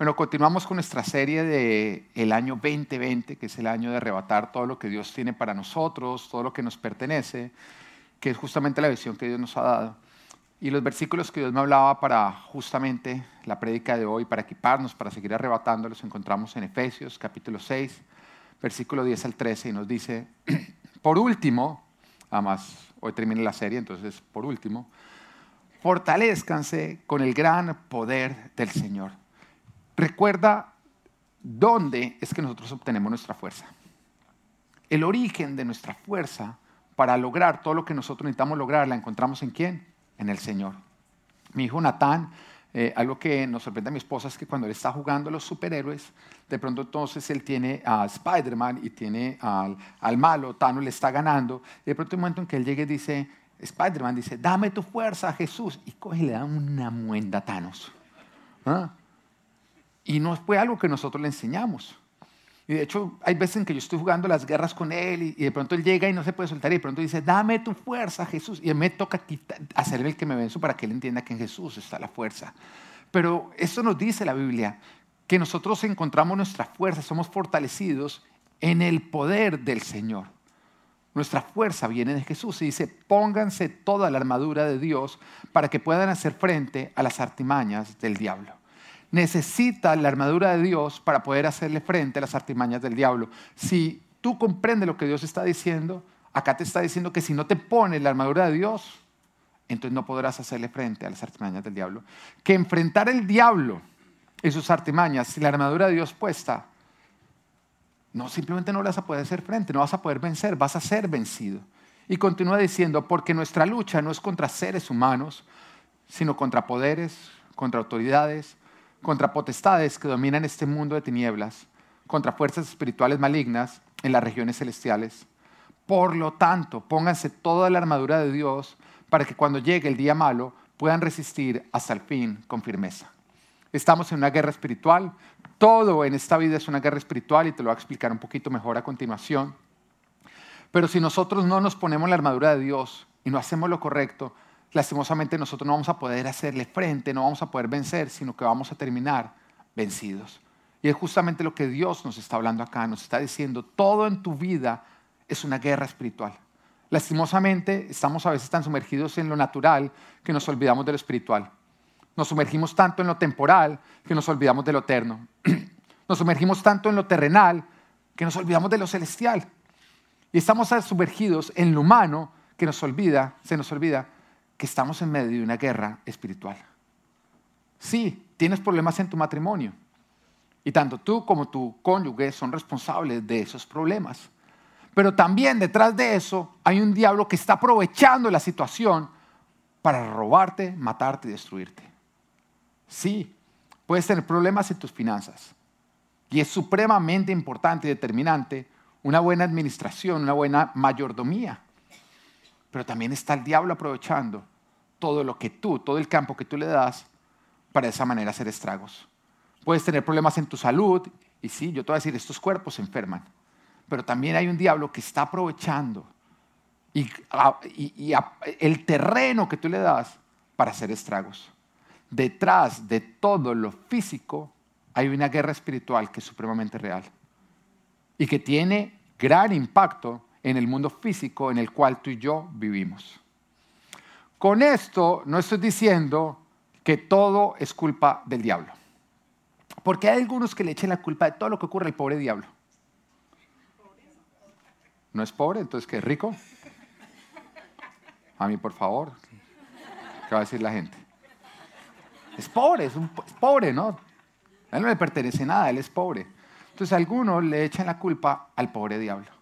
Bueno, continuamos con nuestra serie de el año 2020, que es el año de arrebatar todo lo que Dios tiene para nosotros, todo lo que nos pertenece, que es justamente la visión que Dios nos ha dado. Y los versículos que Dios me hablaba para justamente la prédica de hoy, para equiparnos, para seguir arrebatando, los encontramos en Efesios capítulo 6, versículo 10 al 13, y nos dice, por último, además hoy termina la serie, entonces por último, fortalezcanse con el gran poder del Señor. Recuerda dónde es que nosotros obtenemos nuestra fuerza. El origen de nuestra fuerza para lograr todo lo que nosotros necesitamos lograr la encontramos en quién? En el Señor. Mi hijo Natán, eh, algo que nos sorprende a mi esposa es que cuando él está jugando a los superhéroes, de pronto entonces él tiene a Spider-Man y tiene al, al, malo, Thanos le está ganando, y de pronto hay un momento en que él llega y dice, Spider-Man dice, dame tu fuerza, Jesús, y coge y le da una muenda a Thanos. ¿Ah? Y no fue algo que nosotros le enseñamos. Y de hecho, hay veces en que yo estoy jugando las guerras con él y, de pronto él llega y no se puede soltar y de pronto dice, dame tu fuerza, Jesús. Y me toca hacerle el que me venzo para que él entienda que en Jesús está la fuerza. Pero eso nos dice la Biblia, que nosotros encontramos nuestra fuerza, somos fortalecidos en el poder del Señor. Nuestra fuerza viene de Jesús y dice, pónganse toda la armadura de Dios para que puedan hacer frente a las artimañas del diablo necesita la armadura de Dios para poder hacerle frente a las artimañas del diablo. Si tú comprendes lo que Dios está diciendo, acá te está diciendo que si no te pones la armadura de Dios, entonces no podrás hacerle frente a las artimañas del diablo. Que enfrentar el diablo y sus artimañas sin la armadura de Dios puesta, no, simplemente no vas a poder hacer frente, no vas a poder vencer, vas a ser vencido. Y continúa diciendo, porque nuestra lucha no es contra seres humanos, sino contra poderes, contra autoridades, contra potestades que dominan este mundo de tinieblas, contra fuerzas espirituales malignas en las regiones celestiales. Por lo tanto, pónganse toda la armadura de Dios para que cuando llegue el día malo puedan resistir hasta el fin con firmeza. Estamos en una guerra espiritual, todo en esta vida es una guerra espiritual y te lo voy a explicar un poquito mejor a continuación. Pero si nosotros no nos ponemos la armadura de Dios y no hacemos lo correcto, lastimosamente nosotros no vamos a poder hacerle frente, no vamos a poder vencer, sino que vamos a terminar vencidos. Y es justamente lo que Dios nos está hablando acá, nos está diciendo, todo en tu vida es una guerra espiritual. Lastimosamente estamos a veces tan sumergidos en lo natural que nos olvidamos de lo espiritual. Nos sumergimos tanto en lo temporal que nos olvidamos de lo eterno. Nos sumergimos tanto en lo terrenal que nos olvidamos de lo celestial. Y estamos sumergidos en lo humano que nos olvida, se nos olvida que estamos en medio de una guerra espiritual. Sí, tienes problemas en tu matrimonio. Y tanto tú como tu cónyuge son responsables de esos problemas. Pero también detrás de eso hay un diablo que está aprovechando la situación para robarte, matarte y destruirte. Sí, puedes tener problemas en tus finanzas. Y es supremamente importante y determinante una buena administración, una buena mayordomía. Pero también está el diablo aprovechando todo lo que tú, todo el campo que tú le das para de esa manera hacer estragos. Puedes tener problemas en tu salud y sí, yo te voy a decir, estos cuerpos se enferman, pero también hay un diablo que está aprovechando y, el terreno que tú le das para hacer estragos. Detrás de todo lo físico hay una guerra espiritual que es supremamente real y que tiene gran impacto en el mundo físico en el cual tú y yo vivimos. Con esto no estoy diciendo que todo es culpa del diablo. Porque hay algunos que le echen la culpa de todo lo que ocurre al pobre diablo. ¿No es pobre? Entonces, ¿qué es rico? A mí, por favor. ¿Qué va a decir la gente? Es pobre, es, un, pobre, ¿no? A él no le pertenece nada, él es pobre. Entonces, algunos le echan la culpa al pobre diablo.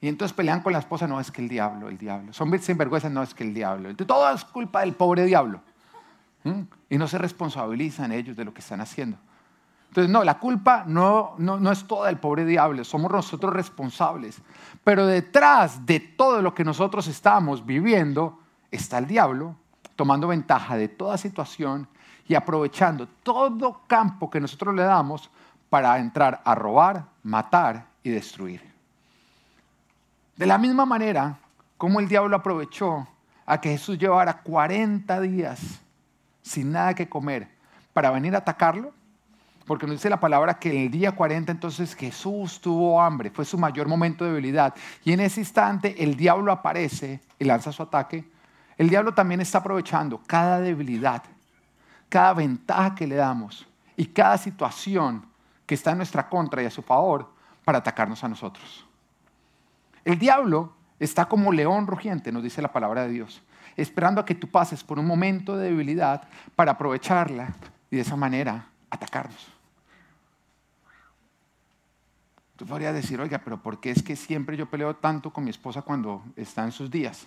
Y entonces pelean con la esposa, no es que el diablo, el diablo. Son sinvergüenza, no es que el diablo. todo es culpa del pobre diablo. ¿Mm? Y no se responsabilizan ellos de lo que están haciendo. Entonces, no, la culpa no, no, no es toda del pobre diablo, somos nosotros responsables. Pero detrás de todo lo que nosotros estamos viviendo está el diablo tomando ventaja de toda situación y aprovechando todo campo que nosotros le damos para entrar a robar, matar y destruir. De la misma manera como el diablo aprovechó a que Jesús llevara 40 días sin nada que comer para venir a atacarlo, Porque nos dice la palabra que en el día 40 entonces Jesús tuvo hambre, fue su mayor momento de debilidad. Y en ese instante el diablo aparece y lanza su ataque. El diablo también está aprovechando cada debilidad, cada ventaja que le damos y cada situación que está en nuestra contra y a su favor para atacarnos a nosotros. El diablo está como león rugiente, nos dice la palabra de Dios, esperando a que tú pases por un momento de debilidad para aprovecharla y de esa manera atacarnos. Tú podrías decir, oiga, pero ¿por qué es que siempre yo peleo tanto con mi esposa cuando está en sus días?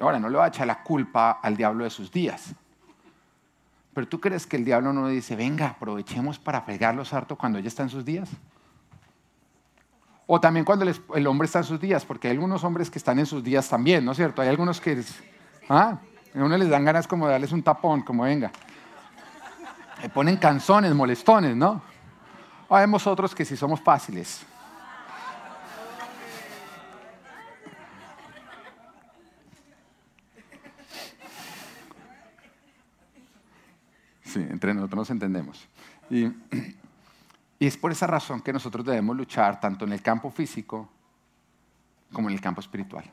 ahora, no le voy a echar la culpa al diablo de sus días. Pero tú crees que el diablo no dice, venga, aprovechemos para fregarlos harto cuando ella está en sus días. O también cuando el, hombre está en sus días, porque hay algunos hombres que están en sus días también, ¿no es cierto? Hay algunos que, ¿ah? A uno les dan ganas como de darles un tapón, como venga. Le ponen canzones, molestones, ¿no? O vemos otros que sí somos fáciles. Sí, entre nosotros nos entendemos. Y, y es por esa razón que nosotros debemos luchar tanto en el campo físico como en el campo espiritual.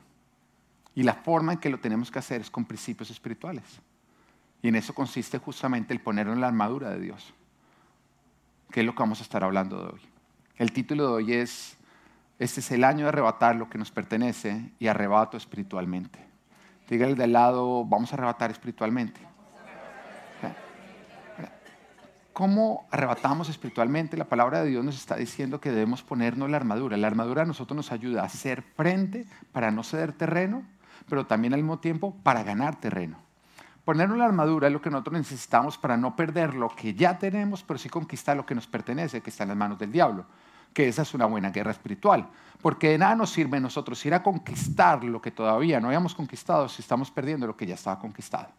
Y la forma en que lo tenemos que hacer es con principios espirituales. Y en eso consiste justamente el ponerlo en la armadura de Dios, que es lo que vamos a estar hablando de hoy. El título de hoy es, este es el año de arrebatar lo que nos pertenece y arrebato espiritualmente. Dígale de lado, vamos a arrebatar espiritualmente. ¿Cómo arrebatamos espiritualmente? La palabra de Dios nos está diciendo que debemos ponernos la armadura. La armadura a nosotros nos ayuda a hacer frente para no ceder terreno, pero también al mismo tiempo para ganar terreno. Ponernos la armadura es lo que nosotros necesitamos para no perder lo que ya tenemos, pero sí conquistar lo que nos pertenece, que está en las manos del diablo. Que esa es una buena guerra espiritual. Porque de nada nos sirve nosotros ir a conquistar lo que todavía no habíamos conquistado si estamos perdiendo lo que ya estaba conquistado.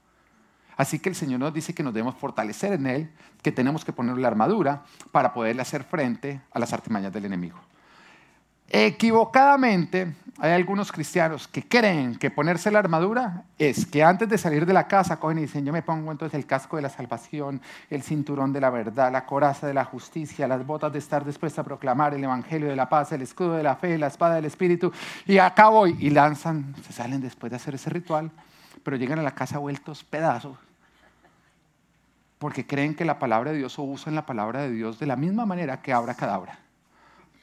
Así que el Señor nos dice que nos debemos fortalecer en Él, que tenemos que poner la armadura para poderle hacer frente a las artimañas del enemigo. Equivocadamente, hay algunos cristianos que creen que ponerse la armadura es que antes de salir de la casa cogen y dicen, yo me pongo entonces el casco de la salvación, el cinturón de la verdad, la coraza de la justicia, las botas de estar dispuesta a proclamar el evangelio de la paz, el escudo de la fe, la espada del espíritu, y acá voy, y lanzan, se salen después de hacer ese ritual, pero llegan a la casa vueltos pedazos, porque creen que la palabra de Dios o usan la palabra de Dios de la misma manera que abra cadabra.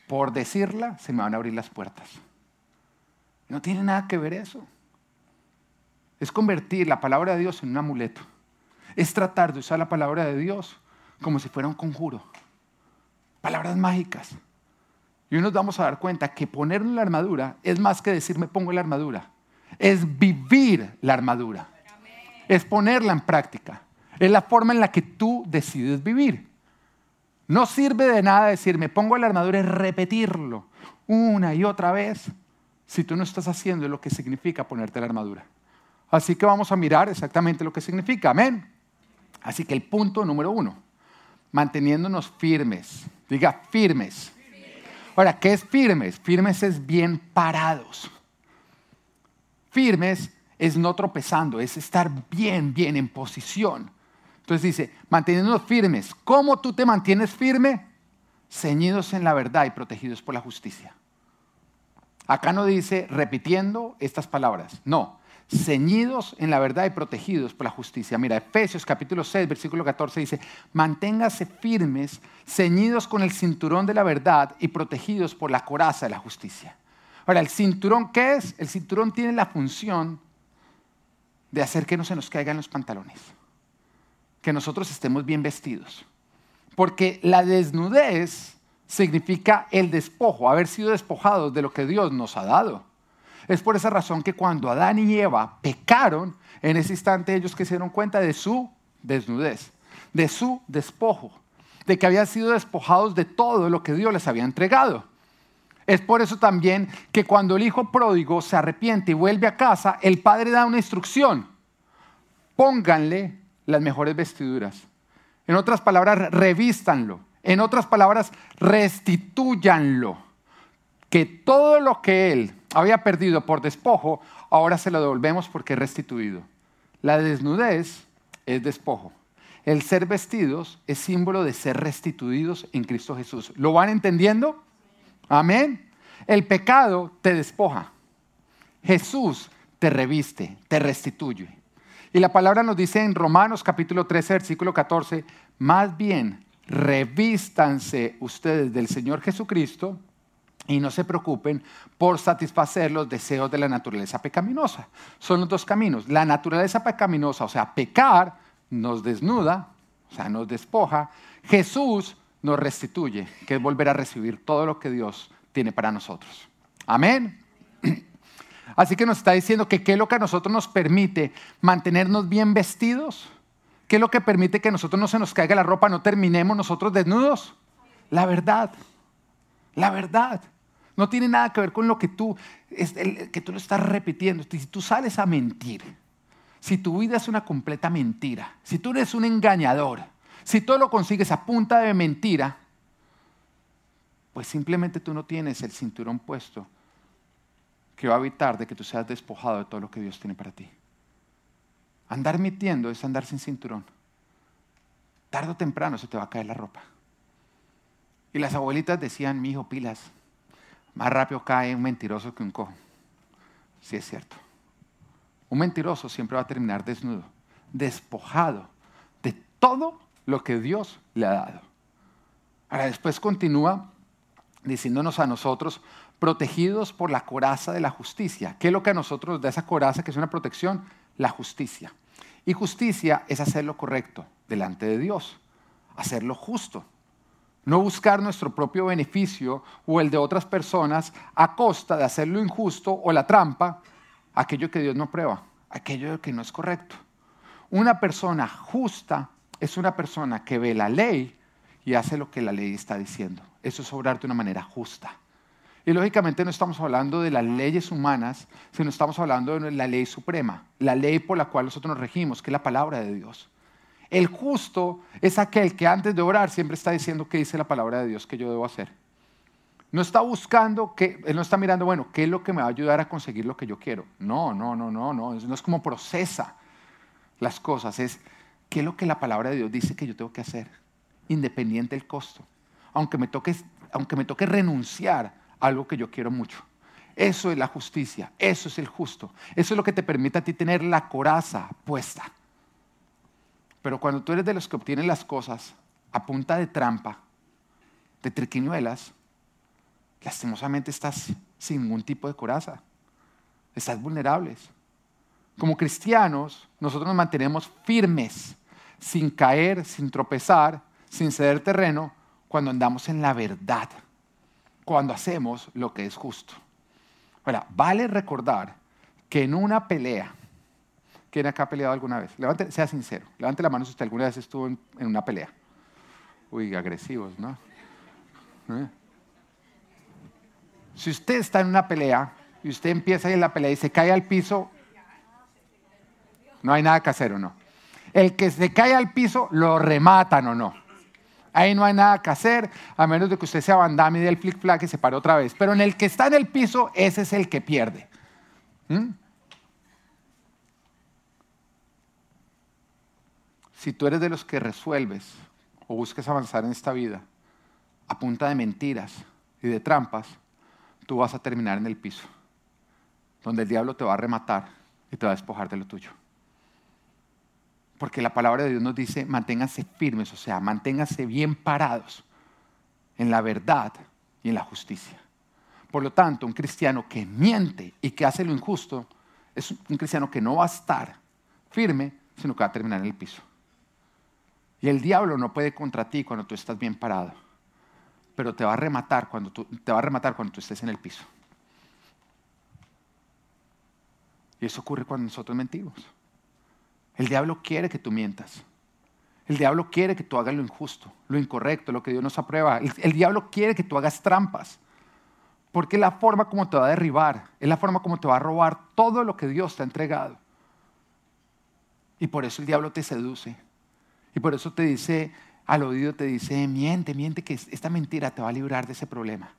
Por decirla, se me van a abrir las puertas. No tiene nada que ver eso. Es convertir la palabra de Dios en un amuleto. Es tratar de usar la palabra de Dios como si fuera un conjuro. Palabras mágicas. Y hoy nos vamos a dar cuenta que ponernos la armadura es más que decir me pongo la armadura. Es vivir la armadura. Es ponerla en práctica. Es la forma en la que tú decides vivir. No sirve de nada decir, me pongo la armadura y repetirlo una y otra vez si tú no estás haciendo lo que significa ponerte la armadura. Así que vamos a mirar exactamente lo que significa. Amén. Así que el punto número uno, manteniéndonos firmes. Diga firmes. Ahora, ¿qué es firmes? Firmes es bien parados. Firmes es no tropezando, es estar bien, bien en posición. Entonces dice, manteniéndonos firmes. ¿Cómo tú te mantienes firme? Ceñidos en la verdad y protegidos por la justicia. Acá no dice repitiendo estas palabras, no, ceñidos en la verdad y protegidos por la justicia. Mira, Efesios capítulo 6, versículo 14 dice, manténgase firmes, ceñidos con el cinturón de la verdad y protegidos por la coraza de la justicia. Ahora, ¿el cinturón qué es? El cinturón tiene la función de hacer que no se nos caigan los pantalones que nosotros estemos bien vestidos. Porque la desnudez significa el despojo, haber sido despojados de lo que Dios nos ha dado. Es por esa razón que cuando Adán y Eva pecaron, en ese instante ellos se dieron cuenta de su desnudez, de su despojo, de que habían sido despojados de todo lo que Dios les había entregado. Es por eso también que cuando el hijo pródigo se arrepiente y vuelve a casa, el padre da una instrucción. Pónganle las mejores vestiduras. En otras palabras, revístanlo. En otras palabras, restituyanlo. Que todo lo que él había perdido por despojo, ahora se lo devolvemos porque es restituido. La desnudez es despojo. El ser vestidos es símbolo de ser restituidos en Cristo Jesús. ¿Lo van entendiendo? Amén. El pecado te despoja. Jesús te reviste, te restituye. Y la palabra nos dice en Romanos capítulo 13, versículo 14, más bien revístanse ustedes del Señor Jesucristo y no se preocupen por satisfacer los deseos de la naturaleza pecaminosa. Son los dos caminos. La naturaleza pecaminosa, o sea, pecar, nos desnuda, o sea, nos despoja. Jesús nos restituye, que es volver a recibir todo lo que Dios tiene para nosotros. Amén. Así que nos está diciendo que qué es lo que a nosotros nos permite mantenernos bien vestidos, qué es lo que permite que a nosotros no se nos caiga la ropa, no terminemos nosotros desnudos. La verdad, la verdad. No tiene nada que ver con lo que tú, que tú lo estás repitiendo. Si tú sales a mentir, si tu vida es una completa mentira, si tú eres un engañador, si todo lo consigues a punta de mentira, pues simplemente tú no tienes el cinturón puesto que va a evitar de que tú seas despojado de todo lo que Dios tiene para ti. Andar mintiendo es andar sin cinturón. Tardo o temprano se te va a caer la ropa. Y las abuelitas decían, mi hijo, pilas, más rápido cae un mentiroso que un cojo. Sí es cierto. Un mentiroso siempre va a terminar desnudo, despojado de todo lo que Dios le ha dado. Ahora después continúa diciéndonos a nosotros, protegidos por la coraza de la justicia. ¿Qué es lo que a nosotros nos da esa coraza que es una protección? La justicia. Y justicia es hacer lo correcto delante de Dios, hacer lo justo. No buscar nuestro propio beneficio o el de otras personas a costa de hacer lo injusto o la trampa, aquello que Dios no prueba, aquello que no es correcto. Una persona justa es una persona que ve la ley y hace lo que la ley está diciendo. Eso es obrar de una manera justa. Y lógicamente no estamos hablando de las leyes humanas, sino estamos hablando de la ley suprema, la ley por la cual nosotros nos regimos, que es la palabra de Dios. El justo es aquel que antes de orar siempre está diciendo qué dice la palabra de Dios que yo debo hacer. No está buscando, que, él no está mirando, bueno, ¿qué es lo que me va a ayudar a conseguir lo que yo quiero? No, no, no, no, no. No es como procesa las cosas, es qué es lo que la palabra de Dios dice que yo tengo que hacer, independiente del costo. Aunque me toque, aunque me toque renunciar algo que yo quiero mucho. Eso es la justicia, eso es el justo. Eso es lo que te permite a ti tener la coraza puesta. Pero cuando tú eres de los que obtienen las cosas a punta de trampa, de triquiñuelas, lastimosamente estás sin ningún tipo de coraza. Estás vulnerables. Como cristianos, nosotros nos mantenemos firmes, sin caer, sin tropezar, sin ceder terreno, cuando andamos en la verdad, cuando hacemos lo que es justo. Ahora, vale recordar que en una pelea, ¿Quién acá ha peleado alguna vez? Levante, sea sincero. Levante la mano si usted alguna vez estuvo en, una pelea. Uy, agresivos, ¿no? ¿Eh? Si usted está en una pelea y usted empieza en la pelea y se cae al piso, no hay nada que hacer o no. El que se cae al piso lo rematan o no. Ahí no hay nada que hacer, a menos de que usted se abandame del flick flack y se pare otra vez. Pero en el que está en el piso, ese es el que pierde. ¿Mm? Si tú eres de los que resuelves o busques avanzar en esta vida a punta de mentiras y de trampas, tú vas a terminar en el piso, donde el diablo te va a rematar y te va a despojar de lo tuyo. Porque la palabra de Dios nos dice, manténganse firmes, o sea, manténganse bien parados en la verdad y en la justicia. Por lo tanto, un cristiano que miente y que hace lo injusto es un cristiano que no va a estar firme, sino que va a terminar en el piso. Y el diablo no puede contra ti cuando tú estás bien parado, pero te va a rematar cuando tú, te va a rematar cuando tú estés en el piso. Y eso ocurre cuando nosotros mentimos. El diablo quiere que tú mientas. El diablo quiere que tú hagas lo injusto, lo incorrecto, lo que Dios nos aprueba. El, diablo quiere que tú hagas trampas. Porque es la forma como te va a derribar, es la forma como te va a robar todo lo que Dios te ha entregado. Y por eso el diablo te seduce. Y por eso te dice, al oído te dice, miente, miente, que esta mentira te va a librar de ese problema.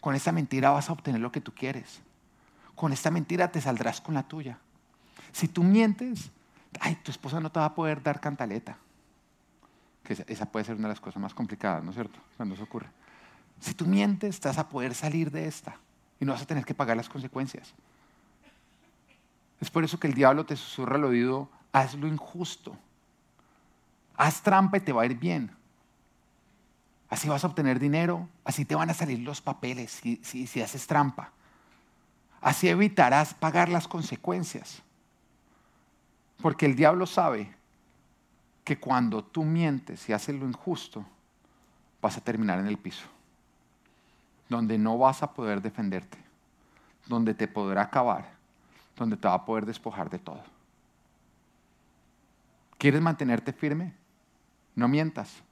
Con esta mentira vas a obtener lo que tú quieres. Con esta mentira te saldrás con la tuya. Si tú mientes, ay, tu esposa no te va a poder dar cantaleta. que esa puede ser una de las cosas más complicadas, ¿no es cierto? Cuando eso ocurre. Si tú mientes, estás a poder salir de esta y no vas a tener que pagar las consecuencias. Es por eso que el diablo te susurra al oído, haz lo injusto. Haz trampa y te va a ir bien. Así vas a obtener dinero, así te van a salir los papeles si, si haces trampa. Así evitarás pagar las consecuencias. Porque el diablo sabe que cuando tú mientes y haces lo injusto, vas a terminar en el piso, donde no vas a poder defenderte, donde te podrá acabar, donde te va a poder despojar de todo. ¿Quieres mantenerte firme? No mientas.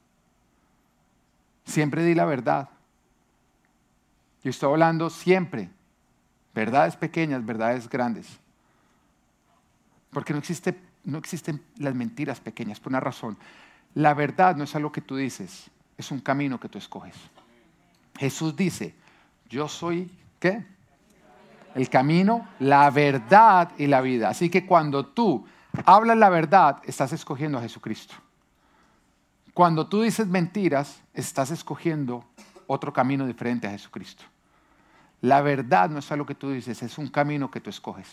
Siempre di la verdad. Yo estoy hablando siempre verdades pequeñas, verdades grandes. Porque no, existe, no existen las mentiras pequeñas por una razón. La verdad no es algo que tú dices, es un camino que tú escoges. Jesús dice, yo soy, ¿qué? El camino, la verdad y la vida. Así que cuando tú hablas la verdad, estás escogiendo a Jesucristo. Cuando tú dices mentiras, estás escogiendo otro camino diferente a Jesucristo. La verdad no es algo que tú dices, es un camino que tú escoges.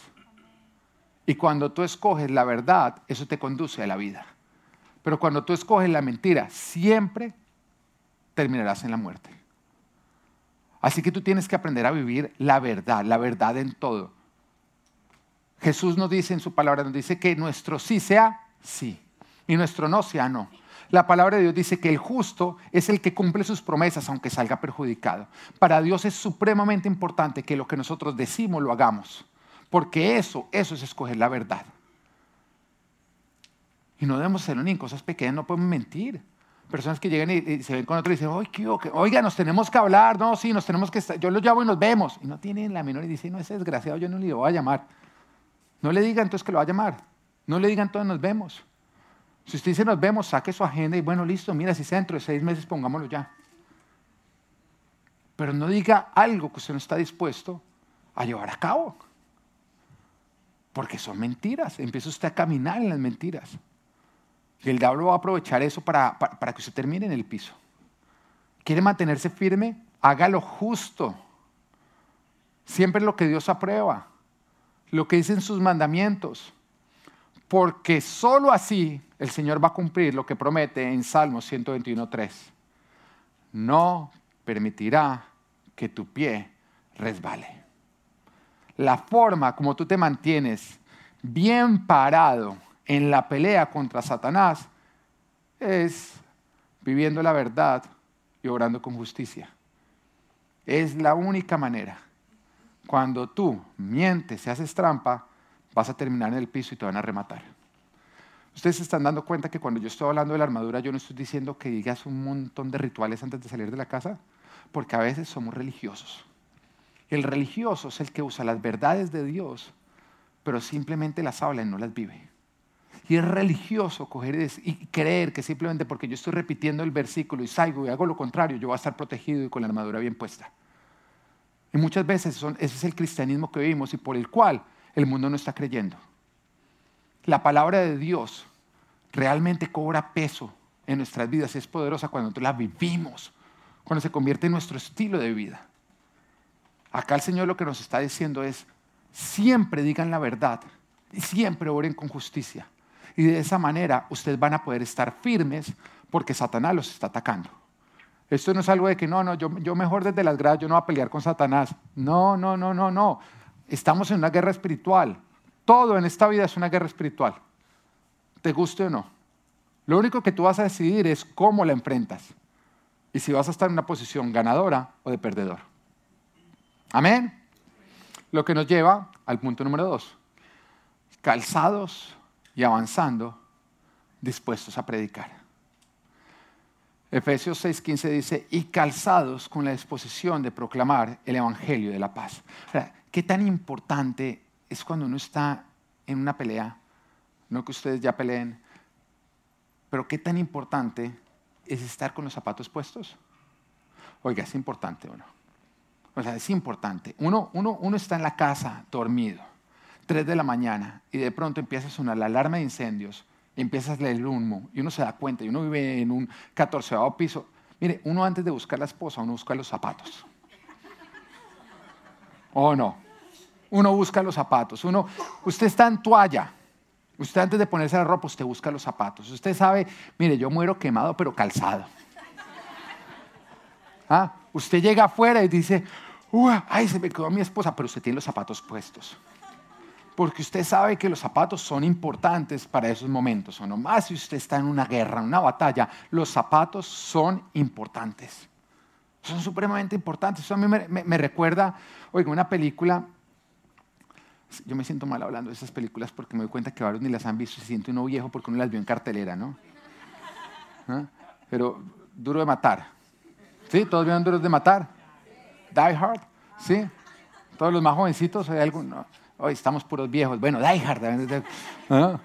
Y cuando tú escoges la verdad, eso te conduce a la vida. Pero cuando tú escoges la mentira, siempre terminarás en la muerte. Así que tú tienes que aprender a vivir la verdad, la verdad en todo. Jesús nos dice en su palabra, nos dice que nuestro sí sea sí y nuestro no sea no. La palabra de Dios dice que el justo es el que cumple sus promesas aunque salga perjudicado. Para Dios es supremamente importante que lo que nosotros decimos lo hagamos, porque eso, eso es escoger la verdad. Y no debemos ser en cosas pequeñas, no podemos mentir. Personas que llegan y, se ven con otro y dicen, oiga, nos tenemos que hablar, no, sí, nos tenemos que estar, yo los llamo y nos vemos. Y no tienen la menor y dicen, no, ese desgraciado yo no le voy a llamar. No le digan entonces que lo va a llamar. No le digan entonces nos vemos. Si usted dice nos vemos, saque su agenda y bueno, listo, mira, si sea dentro de seis meses, pongámoslo ya. Pero no diga algo que usted no está dispuesto a llevar a cabo. Porque son mentiras. Empieza usted a caminar en las mentiras. Y el diablo va a aprovechar eso para, para, que usted termine en el piso. ¿Quiere mantenerse firme? Haga lo justo. Siempre lo que Dios aprueba. Lo que dicen sus mandamientos porque sólo así el Señor va a cumplir lo que promete en Salmos 121.3. No permitirá que tu pie resbale. La forma como tú te mantienes bien parado en la pelea contra Satanás es viviendo la verdad y obrando con justicia. Es la única manera. Cuando tú mientes y haces trampa, vas a terminar en el piso y te van a rematar. Ustedes se están dando cuenta que cuando yo estoy hablando de la armadura, yo no estoy diciendo que digas un montón de rituales antes de salir de la casa, porque a veces somos religiosos. El religioso es el que usa las verdades de Dios, pero simplemente las habla y no las vive. Y es religioso coger y creer que simplemente porque yo estoy repitiendo el versículo y salgo y hago lo contrario, yo voy a estar protegido y con la armadura bien puesta. Y muchas veces ese es el cristianismo que vivimos y por el cual el mundo no está creyendo. La palabra de Dios realmente cobra peso en nuestras vidas y es poderosa cuando nosotros la vivimos, cuando se convierte en nuestro estilo de vida. Acá el Señor lo que nos está diciendo es, siempre digan la verdad y siempre oren con justicia. Y de esa manera ustedes van a poder estar firmes porque Satanás los está atacando. Esto no es algo de que no, no, yo, yo mejor desde las gradas, yo no voy a pelear con Satanás. No, no, no, no, no. Estamos en una guerra espiritual. Todo en esta vida es una guerra espiritual. Te guste o no. Lo único que tú vas a decidir es cómo la enfrentas. Y si vas a estar en una posición ganadora o de perdedor. Amén. Lo que nos lleva al punto número dos. Calzados y avanzando, dispuestos a predicar. Efesios 6:15 dice, y calzados con la disposición de proclamar el Evangelio de la paz. ¿Qué tan importante es cuando uno está en una pelea? No que ustedes ya peleen, pero qué tan importante es estar con los zapatos puestos. Oiga, es importante uno. O sea, es importante. Uno, uno, uno está en la casa dormido, 3 de la mañana, y de pronto empieza a sonar la alarma de incendios y empiezas a leer el humo y uno se da cuenta y uno vive en un catorceavo piso. Mire, uno antes de buscar la esposa, uno busca los zapatos. ¿O no? Uno busca los zapatos. Uno, usted está en toalla. Usted antes de ponerse la ropa, usted busca los zapatos. Usted sabe, mire, yo muero quemado, pero calzado. ¿Ah? Usted llega afuera y dice, ay, se me quedó mi esposa, pero usted tiene los zapatos puestos porque usted sabe que los zapatos son importantes para esos momentos, o más si usted está en una guerra, en una batalla, los zapatos son importantes. Son supremamente importantes. Eso a mí me, recuerda, oiga, una película, yo me siento mal hablando de esas películas porque me doy cuenta que varios ni las han visto y se siente uno viejo porque uno las vio en cartelera, ¿no? ¿Ah? Pero duro de matar. ¿Sí? ¿Todos vieron duros de matar? Die Hard, ¿sí? Todos los más jovencitos, ¿hay alguno? Hoy estamos puros viejos. Bueno, Die Hard. ¿Ah?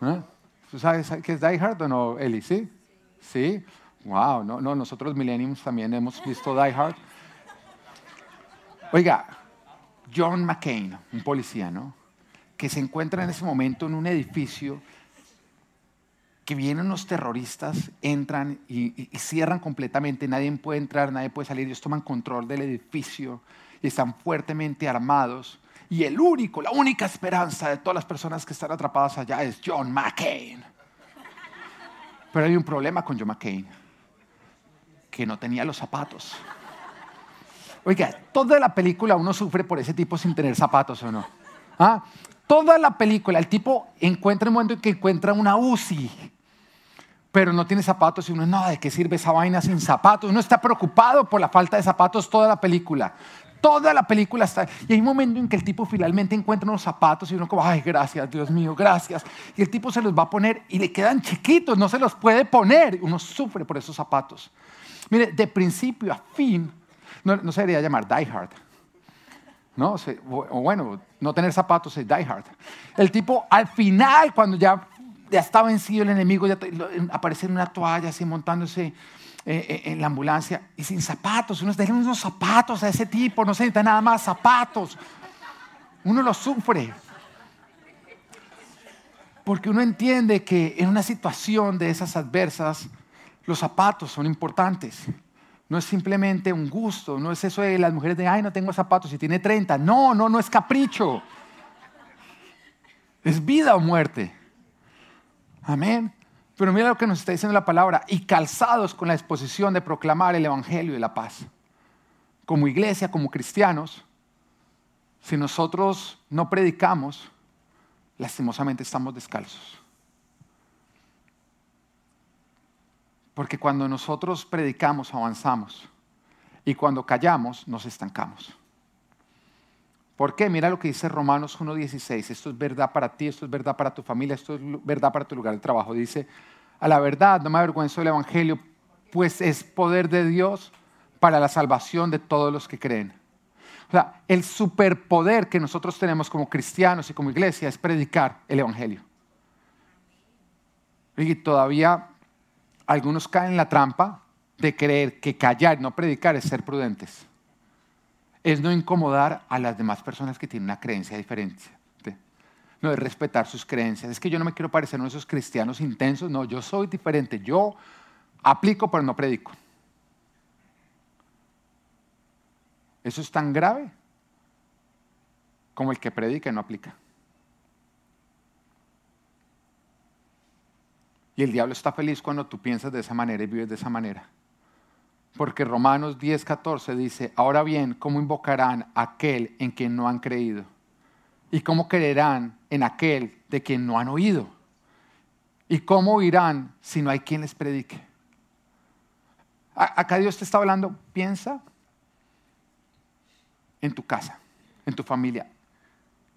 ¿Ah? ¿Tú sabes qué es Die Hard o no, Eli? ¿Sí? ¿Sí? Wow, no, no, nosotros Millenniums también hemos visto Die Hard. Oiga, John McCain, un policía, ¿no? Que se encuentra en ese momento en un edificio que vienen los terroristas, entran y, cierran completamente, nadie puede entrar, nadie puede salir, ellos toman control del edificio y están fuertemente armados y el único, la única esperanza de todas las personas que están atrapadas allá es John McCain. Pero hay un problema con John McCain, que no tenía los zapatos. Oiga, toda la película uno sufre por ese tipo sin tener zapatos o no. ¿Ah? Toda la película, el tipo encuentra un momento en que encuentra una UCI, pero no tiene zapatos y uno, no, ¿de qué sirve esa vaina sin zapatos? Uno está preocupado por la falta de zapatos toda la película. Toda la película está. Y hay un momento en que el tipo finalmente encuentra unos zapatos y uno como, ay, gracias, Dios mío, gracias. Y el tipo se los va a poner y le quedan chiquitos, no se los puede poner. Uno sufre por esos zapatos. Mire, de principio a fin, no, se debería llamar Die Hard. ¿no? O bueno, no tener zapatos es die hard. El tipo al final, cuando ya, ya está vencido el enemigo, ya aparece en una toalla así montándose eh, eh, en la ambulancia y sin zapatos. Uno tiene unos zapatos a ese tipo, no se necesita nada más zapatos. Uno lo sufre. Porque uno entiende que en una situación de esas adversas, los zapatos son importantes. No es simplemente un gusto, no es eso de las mujeres de, ay, no tengo zapatos y tiene 30. No, no, no es capricho. Es vida o muerte. Amén. Pero mira lo que nos está diciendo la palabra, y calzados con la disposición de proclamar el Evangelio de la paz. Como iglesia, como cristianos, si nosotros no predicamos, lastimosamente estamos descalzos. Porque cuando nosotros predicamos, avanzamos. Y cuando callamos, nos estancamos. ¿Por qué? Mira lo que dice Romanos 1.16. Esto es verdad para ti, esto es verdad para tu familia, esto es verdad para tu lugar de trabajo. Dice, a la verdad, no me avergüenzo del Evangelio, pues es poder de Dios para la salvación de todos los que creen. O sea, el superpoder que nosotros tenemos como cristianos y como iglesia es predicar el Evangelio. Y todavía algunos caen en la trampa de creer que callar, no predicar, es ser prudentes es no incomodar a las demás personas que tienen una creencia diferente. No es respetar sus creencias. Es que yo no me quiero parecer a esos cristianos intensos. No, yo soy diferente. Yo aplico pero no predico. Eso es tan grave como el que predica y no aplica. Y el diablo está feliz cuando tú piensas de esa manera y vives de esa manera. Porque Romanos 10, 14 dice, ahora bien, ¿cómo invocarán a aquel en quien no han creído? ¿Y cómo creerán en aquel de quien no han oído? ¿Y cómo oirán si no hay quien les predique? Acá Dios te está hablando, piensa en tu casa, en tu familia.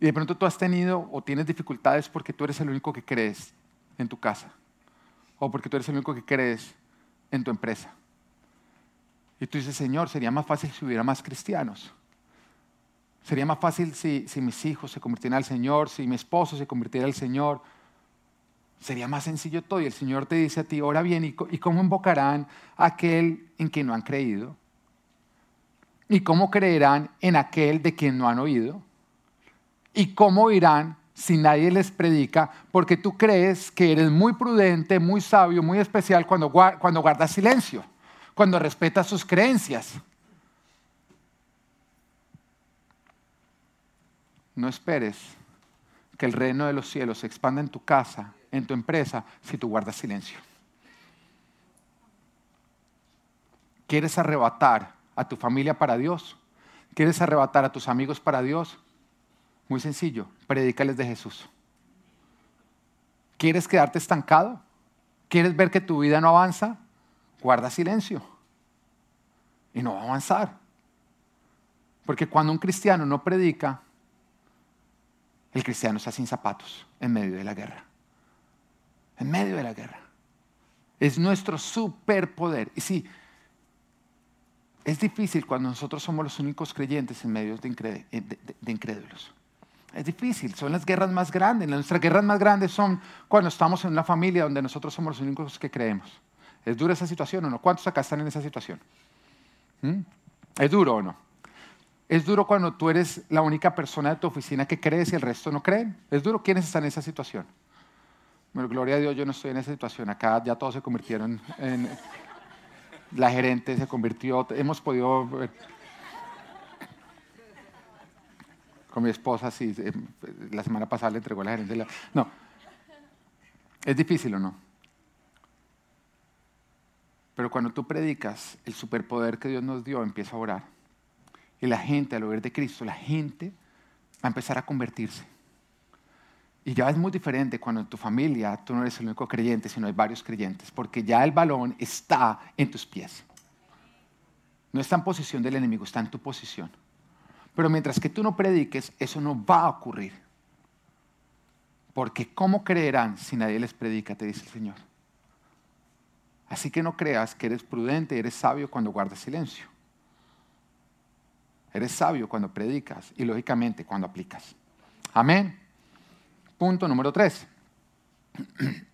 Y de pronto tú has tenido o tienes dificultades porque tú eres el único que crees en tu casa. O porque tú eres el único que crees en tu empresa y tú dices, Señor, sería más fácil si hubiera más cristianos. Sería más fácil si, mis hijos se convirtieran al Señor, si mi esposo se convirtiera al Señor. Sería más sencillo todo. Y el Señor te dice a ti, ahora bien, ¿y cómo invocarán a aquel en quien no han creído? ¿Y cómo creerán en aquel de quien no han oído? ¿Y cómo irán si nadie les predica, porque tú crees que eres muy prudente, muy sabio, muy especial cuando, cuando guardas silencio, cuando respetas sus creencias. No esperes que el reino de los cielos se expanda en tu casa, en tu empresa, si tú guardas silencio. ¿Quieres arrebatar a tu familia para Dios? ¿Quieres arrebatar a tus amigos para Dios? Muy sencillo, predícales de Jesús. ¿Quieres quedarte estancado? ¿Quieres ver que tu vida no avanza? Guarda silencio y no va a avanzar. Porque cuando un cristiano no predica, el cristiano está sin zapatos en medio de la guerra. En medio de la guerra. Es nuestro superpoder. Y sí, es difícil cuando nosotros somos los únicos creyentes en medio de, incrédulos. Es difícil, son las guerras más grandes. Nuestras guerras más grandes son cuando estamos en una familia donde nosotros somos los únicos que creemos. ¿Es dura esa situación o no? ¿Cuántos acá están en esa situación? ¿Mm? ¿Es duro o no? ¿Es duro cuando tú eres la única persona de tu oficina que crees y el resto no creen? ¿Es duro? ¿Quiénes están en esa situación? Bueno, gloria a Dios, yo no estoy en esa situación. Acá ya todos se convirtieron en... La gerente se convirtió, hemos podido con mi esposa, sí, eh, la semana pasada le entregó a la gerente. No, es difícil o no. Pero cuando tú predicas el superpoder que Dios nos dio, empieza a orar. Y la gente, al oír de Cristo, la gente va a empezar a convertirse. Y ya es muy diferente cuando en tu familia tú no eres el único creyente, sino hay varios creyentes, porque ya el balón está en tus pies. No está en posición del enemigo, está en tu posición. Pero mientras que tú no prediques, eso no va a ocurrir. Porque ¿cómo creerán si nadie les predica? Te dice el Señor. Así que no creas que eres prudente, eres sabio cuando guardas silencio. Eres sabio cuando predicas y lógicamente cuando aplicas. Amén. Punto número tres.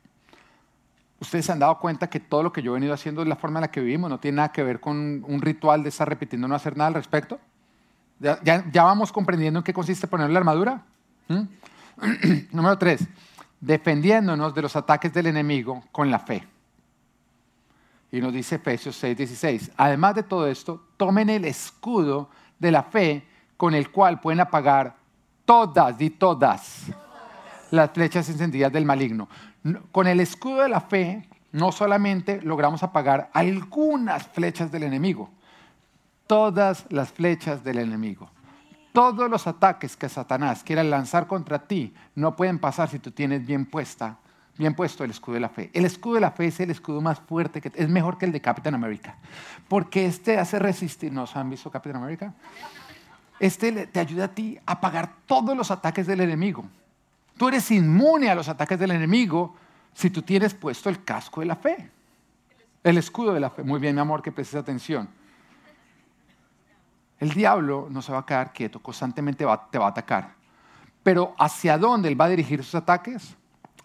Ustedes se han dado cuenta que todo lo que yo he venido haciendo es la forma en la que vivimos, no tiene nada que ver con un ritual de estar repitiendo no hacer nada al respecto. ¿Ya, vamos comprendiendo en qué consiste poner la armadura? ¿Mm? Número tres, defendiéndonos de los ataques del enemigo con la fe. Y nos dice Efesios 6, 16. Además de todo esto, tomen el escudo de la fe con el cual pueden apagar todas y todas las flechas encendidas del maligno. Con el escudo de la fe no solamente logramos apagar algunas flechas del enemigo, todas las flechas del enemigo. Todos los ataques que Satanás quiera lanzar contra ti no pueden pasar si tú tienes bien puesta, bien puesto el escudo de la fe. El escudo de la fe es el escudo más fuerte que es mejor que el de Capitán América, porque este hace resistir. ¿No han visto Capitán América? Este te ayuda a ti a pagar todos los ataques del enemigo. Tú eres inmune a los ataques del enemigo si tú tienes puesto el casco de la fe, el escudo de la fe. Muy bien, mi amor, que prestes atención. El diablo no se va a quedar quieto, constantemente te va a atacar. Pero ¿hacia dónde él va a dirigir sus ataques?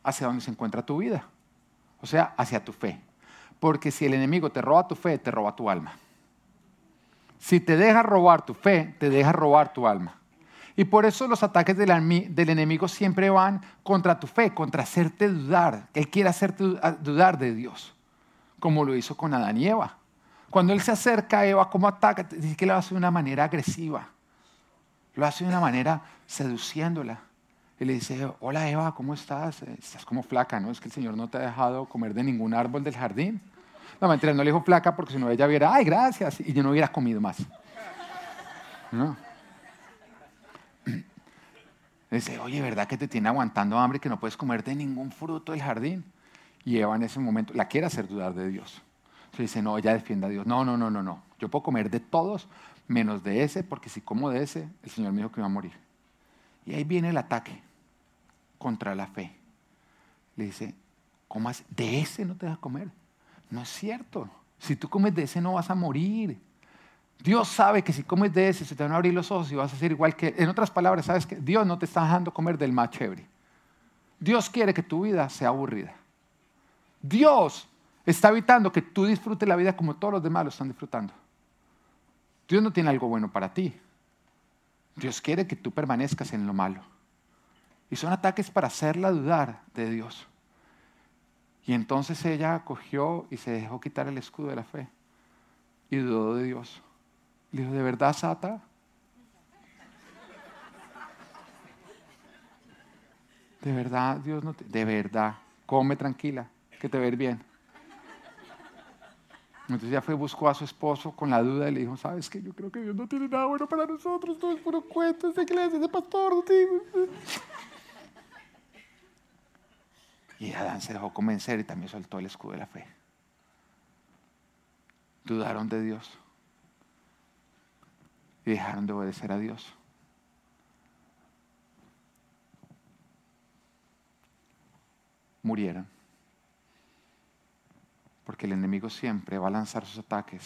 Hacia dónde se encuentra tu vida. O sea, hacia tu fe. Porque si el enemigo te roba tu fe, te roba tu alma. Si te deja robar tu fe, te deja robar tu alma. Y por eso los ataques del, enemigo siempre van contra tu fe, contra hacerte dudar. Él quiere hacerte dudar de Dios, como lo hizo con Adán y Eva. Cuando él se acerca a Eva, ¿cómo ataca? Dice que lo hace de una manera agresiva. Lo hace de una manera seduciéndola. Y le dice, hola Eva, ¿cómo estás? Estás como flaca, ¿no? Es que el Señor no te ha dejado comer de ningún árbol del jardín. No, mentira, no le dijo flaca porque si no ella viera, ay, gracias, y yo no hubiera comido más. ¿No? dice, oye, ¿verdad que te tiene aguantando hambre y que no puedes comer de ningún fruto del jardín? Y Eva en ese momento la quiere hacer dudar de Dios. Se dice, no, ella defiende a Dios. No, no, no, no, no. Yo puedo comer de todos menos de ese, porque si como de ese, el Señor me dijo que iba a morir. Y ahí viene el ataque contra la fe. Le dice, ¿comas de ese no te vas a comer? No es cierto. Si tú comes de ese no vas a morir. Dios sabe que si comes de ese se te van a abrir los ojos y vas a ser igual que En otras palabras, sabes que Dios no te está dejando comer del más chévere. Dios quiere que tu vida sea aburrida. Dios está evitando que tú disfrutes la vida como todos los demás lo están disfrutando. Dios no tiene algo bueno para ti. Dios quiere que tú permanezcas en lo malo. Y son ataques para hacerla dudar de Dios. Y entonces ella cogió y se dejó quitar el escudo de la fe. Y dudó de Dios. Le dijo, ¿de verdad, Sata? De verdad, Dios no te... De verdad, come tranquila, que te ver bien. Entonces ya fue, buscó a su esposo con la duda y le dijo, ¿sabes qué? Yo creo que Dios no tiene nada bueno para nosotros, todo es puro cuento, esta iglesia, ese pastor, no tiene... Y Adán se dejó convencer y también soltó el escudo de la fe. Dudaron de Dios y dejaron de obedecer a Dios. Murieron. Porque el enemigo siempre va a lanzar sus ataques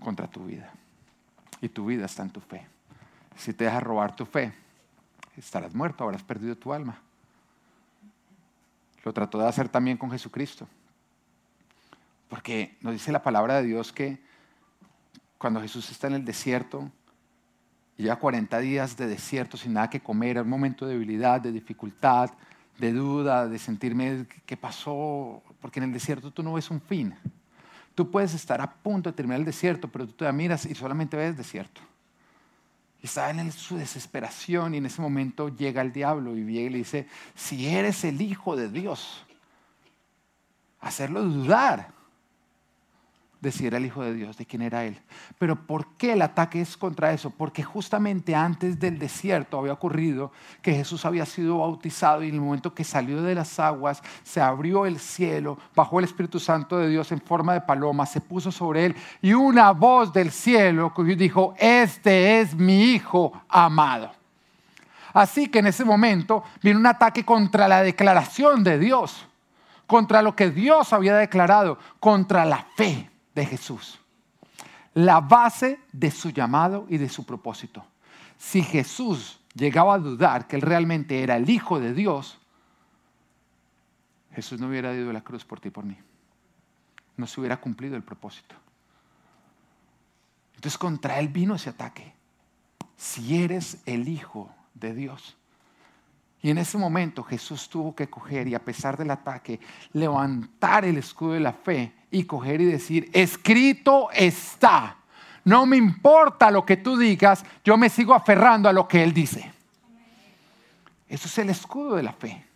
contra tu vida. Y tu vida está en tu fe. Si te dejas robar tu fe, estarás muerto, habrás perdido tu alma. Lo trató de hacer también con Jesucristo. Porque nos dice la palabra de Dios que cuando Jesús está en el desierto, lleva 40 días de desierto sin nada que comer, era un momento de debilidad, de dificultad, de duda, de sentirme qué pasó, porque en el desierto tú no ves un fin. Tú puedes estar a punto de terminar el desierto, pero tú te miras y solamente ves desierto. Está en su desesperación y en ese momento llega el diablo y viene y le dice, si eres el hijo de Dios, hacerlo dudar de si era el Hijo de Dios, de quién era Él. Pero ¿por qué el ataque es contra eso? Porque justamente antes del desierto había ocurrido que Jesús había sido bautizado y en el momento que salió de las aguas, se abrió el cielo, bajó el Espíritu Santo de Dios en forma de paloma, se puso sobre Él y una voz del cielo dijo, este es mi Hijo amado. Así que en ese momento viene un ataque contra la declaración de Dios, contra lo que Dios había declarado, contra la fe de Jesús. La base de su llamado y de su propósito. Si Jesús llegaba a dudar que él realmente era el Hijo de Dios, Jesús no hubiera ido a la cruz por ti y por mí. No se hubiera cumplido el propósito. Entonces contra él vino ese ataque. Si eres el Hijo de Dios. Y en ese momento Jesús tuvo que coger y a pesar del ataque, levantar el escudo de la fe y coger y decir, escrito está. No me importa lo que tú digas, yo me sigo aferrando a lo que Él dice. Eso es el escudo de la fe.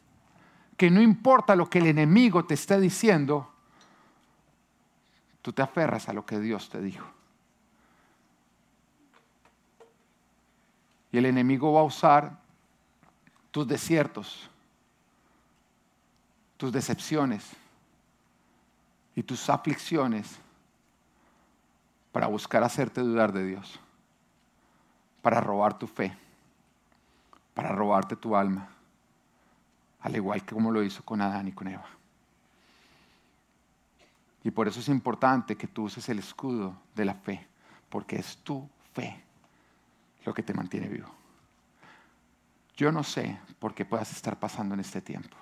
Que no importa lo que el enemigo te esté diciendo, tú te aferras a lo que Dios te dijo. Y el enemigo va a usar tus desiertos, tus decepciones y tus aflicciones para buscar hacerte dudar de Dios, para robar tu fe, para robarte tu alma, al igual que como lo hizo con Adán y con Eva. Y por eso es importante que tú uses el escudo de la fe, porque es tu fe lo que te mantiene vivo. Yo no sé por qué puedas estar pasando en este tiempo.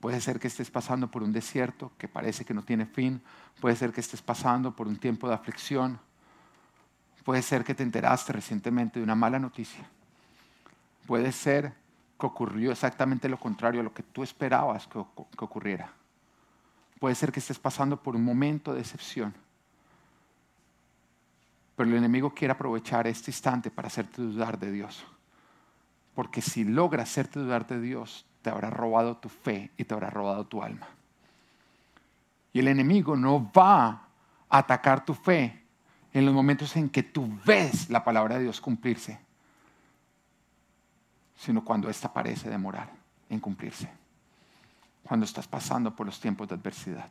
Puede ser que estés pasando por un desierto que parece que no tiene fin. Puede ser que estés pasando por un tiempo de aflicción. Puede ser que te enteraste recientemente de una mala noticia. Puede ser que ocurrió exactamente lo contrario a lo que tú esperabas que, ocurriera. Puede ser que estés pasando por un momento de decepción. Pero el enemigo quiere aprovechar este instante para hacerte dudar de Dios. Porque si logra hacerte dudar de Dios, te habrá robado tu fe y te habrá robado tu alma. Y el enemigo no va a atacar tu fe en los momentos en que tú ves la palabra de Dios cumplirse, sino cuando ésta parece demorar en cumplirse, cuando estás pasando por los tiempos de adversidad.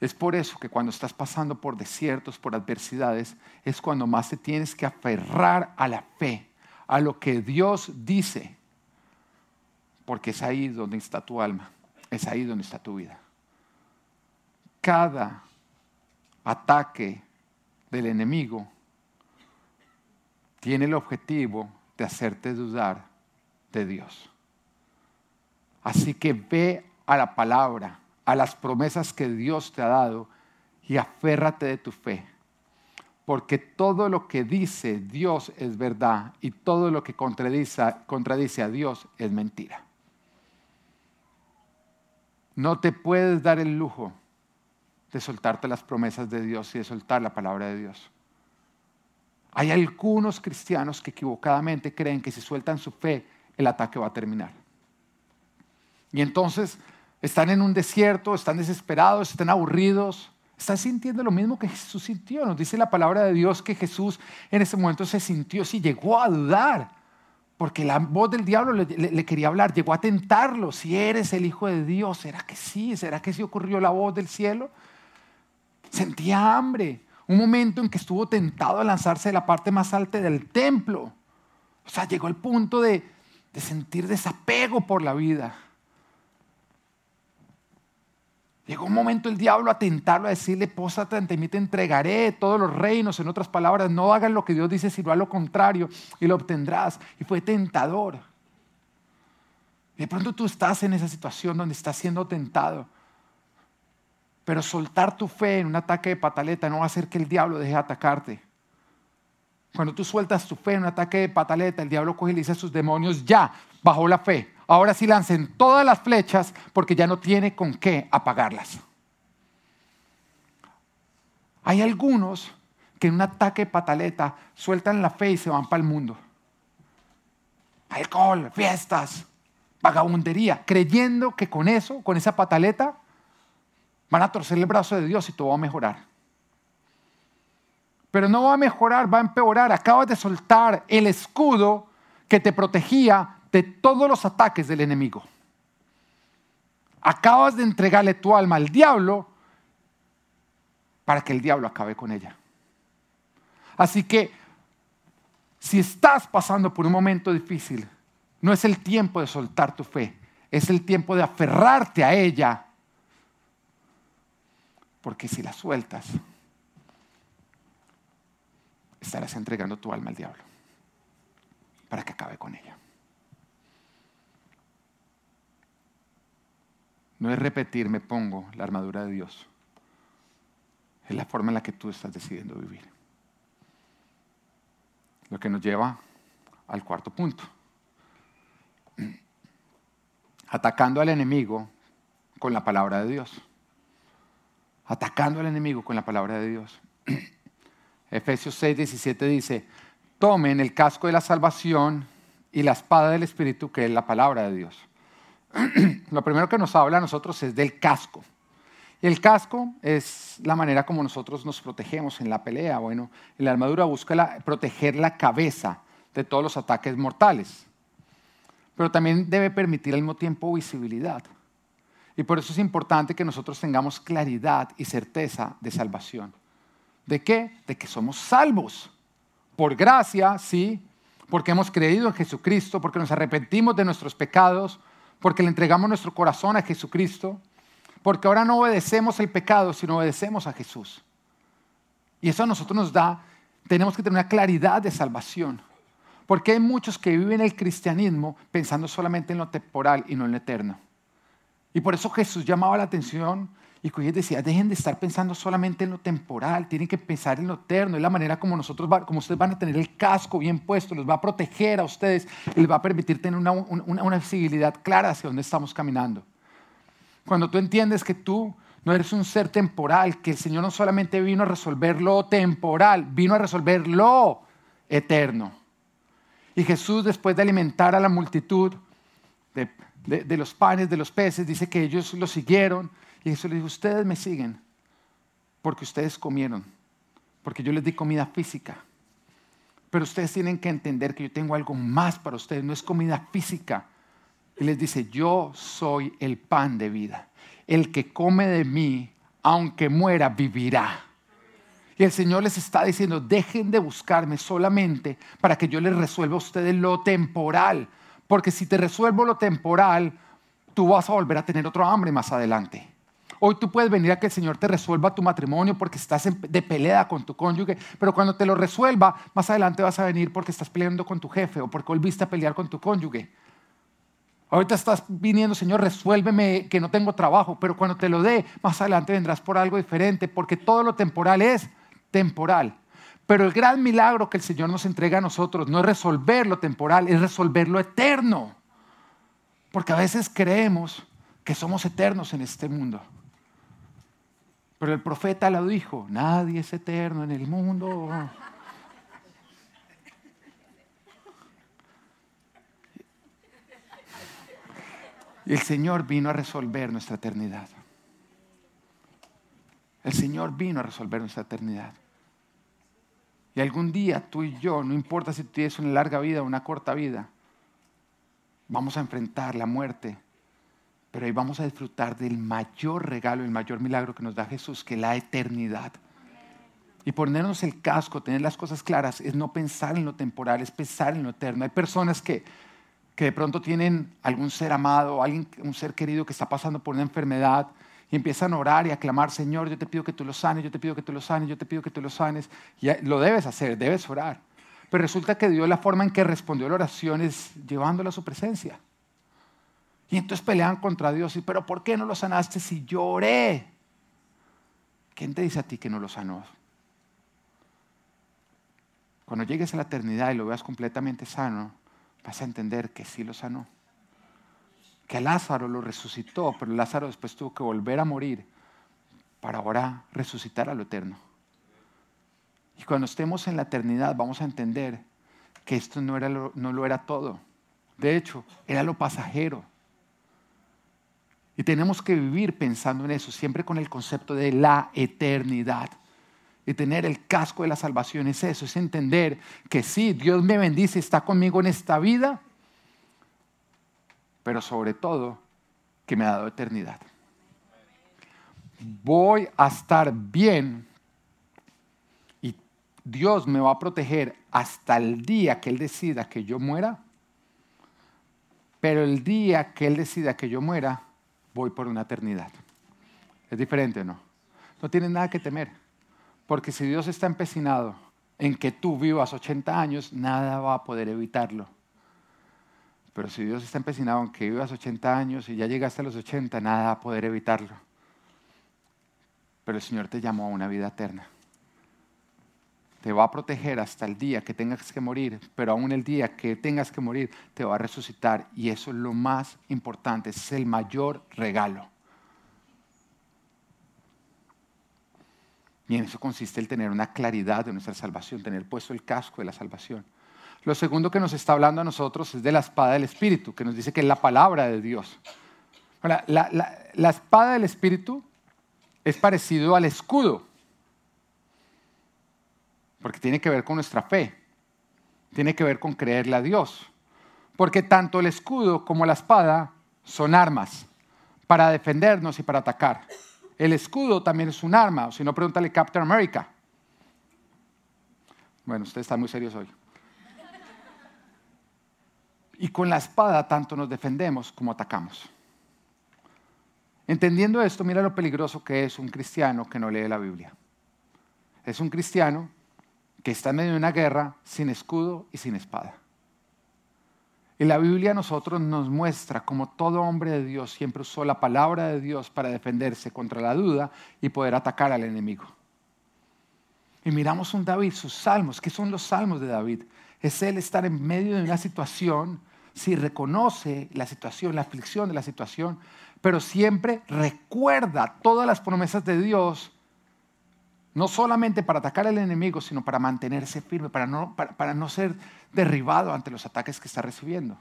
Es por eso que cuando estás pasando por desiertos, por adversidades, es cuando más te tienes que aferrar a la fe a lo que Dios dice, porque es ahí donde está tu alma, es ahí donde está tu vida. Cada ataque del enemigo tiene el objetivo de hacerte dudar de Dios. Así que ve a la palabra, a las promesas que Dios te ha dado y aférrate de tu fe, porque todo lo que dice Dios es verdad y todo lo que contradice, contradice a Dios es mentira. No te puedes dar el lujo de soltarte las promesas de Dios y de soltar la palabra de Dios. Hay algunos cristianos que equivocadamente creen que si sueltan su fe, el ataque va a terminar. Y entonces están en un desierto, están desesperados, están aburridos, están sintiendo lo mismo que Jesús sintió. Nos dice la palabra de Dios que Jesús en ese momento se sintió, sí, llegó a dudar, porque la voz del diablo le, quería hablar, llegó a tentarlo, si eres el Hijo de Dios, ¿será que sí? ¿Será que sí ocurrió la voz del cielo? Sentía hambre, un momento en que estuvo tentado a lanzarse de la parte más alta del templo. O sea, llegó el punto de sentir desapego por la vida. Llegó un momento el diablo a tentarlo, a decirle, pósate ante mí, te entregaré todos los reinos. En otras palabras, no hagas lo que Dios dice, sino a lo contrario, y lo obtendrás. Y fue tentador. De pronto tú estás en esa situación donde estás siendo tentado. Pero soltar tu fe en un ataque de pataleta no va a hacer que el diablo deje de atacarte. Cuando tú sueltas tu fe en un ataque de pataleta, el diablo coge y le dice a sus demonios, ya, bajó la fe. Ahora sí lancen todas las flechas porque ya no tiene con qué apagarlas. Hay algunos que en un ataque de pataleta sueltan la fe y se van para el mundo. Alcohol, fiestas, vagabundería, creyendo que con eso, con esa pataleta, Van a torcer el brazo de Dios y todo va a mejorar. Pero no va a mejorar, va a empeorar. Acabas de soltar el escudo que te protegía de todos los ataques del enemigo. Acabas de entregarle tu alma al diablo para que el diablo acabe con ella. Así que si estás pasando por un momento difícil, no es el tiempo de soltar tu fe, es el tiempo de aferrarte a ella porque si la sueltas, estarás entregando tu alma al diablo para que acabe con ella. No es repetir, me pongo la armadura de Dios. Es la forma en la que tú estás decidiendo vivir. Lo que nos lleva al cuarto punto. Atacando al enemigo con la palabra de Dios atacando al enemigo con la palabra de Dios. Efesios 6, 17 dice, tomen el casco de la salvación y la espada del Espíritu, que es la palabra de Dios. Lo primero que nos habla a nosotros es del casco. Y el casco es la manera como nosotros nos protegemos en la pelea. Bueno, la armadura busca proteger la cabeza de todos los ataques mortales. Pero también debe permitir al mismo tiempo visibilidad. Y por eso es importante que nosotros tengamos claridad y certeza de salvación. ¿De qué? De que somos salvos. Por gracia, sí, porque hemos creído en Jesucristo, porque nos arrepentimos de nuestros pecados, porque le entregamos nuestro corazón a Jesucristo, porque ahora no obedecemos el pecado, sino obedecemos a Jesús. Y eso a nosotros nos da, tenemos que tener una claridad de salvación. Porque hay muchos que viven el cristianismo pensando solamente en lo temporal y no en lo eterno. Y por eso Jesús llamaba la atención y decía, dejen de estar pensando solamente en lo temporal, tienen que pensar en lo eterno. Es la manera como nosotros, como ustedes van a tener el casco bien puesto, los va a proteger a ustedes y les va a permitir tener una visibilidad clara hacia dónde estamos caminando. Cuando tú entiendes que tú no eres un ser temporal, que el Señor no solamente vino a resolver lo temporal, vino a resolver lo eterno. Y Jesús, después de alimentar a la multitud, de de, los panes, de los peces, dice que ellos lo siguieron. Y Jesús les dijo, ustedes me siguen porque ustedes comieron, porque yo les di comida física. Pero ustedes tienen que entender que yo tengo algo más para ustedes, no es comida física. Y les dice, yo soy el pan de vida. El que come de mí, aunque muera, vivirá. Y el Señor les está diciendo, dejen de buscarme solamente para que yo les resuelva a ustedes lo temporal, porque si te resuelvo lo temporal, tú vas a volver a tener otro hambre más adelante. Hoy tú puedes venir a que el Señor te resuelva tu matrimonio porque estás de pelea con tu cónyuge, pero cuando te lo resuelva, más adelante vas a venir porque estás peleando con tu jefe o porque volviste a pelear con tu cónyuge. Ahorita estás viniendo, Señor, resuélveme que no tengo trabajo, pero cuando te lo dé, más adelante vendrás por algo diferente, porque todo lo temporal es temporal. Pero el gran milagro que el Señor nos entrega a nosotros no es resolver lo temporal, es resolver lo eterno. Porque a veces creemos que somos eternos en este mundo. Pero el profeta lo dijo, nadie es eterno en el mundo. Y el Señor vino a resolver nuestra eternidad. El Señor vino a resolver nuestra eternidad. Y algún día tú y yo, no importa si tienes una larga vida o una corta vida, vamos a enfrentar la muerte, pero ahí vamos a disfrutar del mayor regalo, el mayor milagro que nos da Jesús, que es la eternidad. Y ponernos el casco, tener las cosas claras, es no pensar en lo temporal, es pensar en lo eterno. Hay personas que, que de pronto tienen algún ser amado, alguien, un ser querido que está pasando por una enfermedad y empiezan a orar y a clamar, Señor, yo te pido que tú lo sanes, yo te pido que tú lo sanes, yo te pido que tú lo sanes. Y lo debes hacer, debes orar. Pero resulta que Dios la forma en que respondió la oración es llevándola a su presencia. Y entonces pelean contra Dios. Y, pero ¿por qué no lo sanaste si lloré? ¿Quién te dice a ti que no lo sanó? Cuando llegues a la eternidad y lo veas completamente sano, vas a entender que sí lo sanó que Lázaro lo resucitó, pero Lázaro después tuvo que volver a morir para ahora resucitar a lo eterno. Y cuando estemos en la eternidad vamos a entender que esto no, era lo, no lo era todo. De hecho, era lo pasajero. Y tenemos que vivir pensando en eso, siempre con el concepto de la eternidad. Y tener el casco de la salvación es eso, es entender que sí, Dios me bendice, está conmigo en esta vida, pero sobre todo que me ha dado eternidad. Voy a estar bien y Dios me va a proteger hasta el día que Él decida que yo muera, pero el día que Él decida que yo muera, voy por una eternidad. Es diferente, ¿no? No tienes nada que temer, porque si Dios está empecinado en que tú vivas 80 años, nada va a poder evitarlo. Pero si Dios está empecinado en que vivas 80 años y ya llegaste a los 80, nada va a poder evitarlo. Pero el Señor te llamó a una vida eterna. Te va a proteger hasta el día que tengas que morir, pero aún el día que tengas que morir te va a resucitar. Y eso es lo más importante, es el mayor regalo. Y en eso consiste el tener una claridad de nuestra salvación, tener puesto el casco de la salvación. Lo segundo que nos está hablando a nosotros es de la espada del Espíritu, que nos dice que es la palabra de Dios. la, la espada del Espíritu es parecido al escudo, porque tiene que ver con nuestra fe, tiene que ver con creerle a Dios, porque tanto el escudo como la espada son armas para defendernos y para atacar. El escudo también es un arma, o si no, pregúntale Captain America. Bueno, usted está muy serios hoy. Y con la espada tanto nos defendemos como atacamos. Entendiendo esto, mira lo peligroso que es un cristiano que no lee la Biblia. Es un cristiano que está en medio de una guerra sin escudo y sin espada. Y la Biblia a nosotros nos muestra cómo todo hombre de Dios siempre usó la palabra de Dios para defenderse contra la duda y poder atacar al enemigo. Y miramos un David, sus salmos. ¿Qué son los salmos de David? Es él estar en medio de una situación si reconoce la situación, la aflicción de la situación, pero siempre recuerda todas las promesas de Dios, no solamente para atacar al enemigo, sino para mantenerse firme, para no, para, no ser derribado ante los ataques que está recibiendo.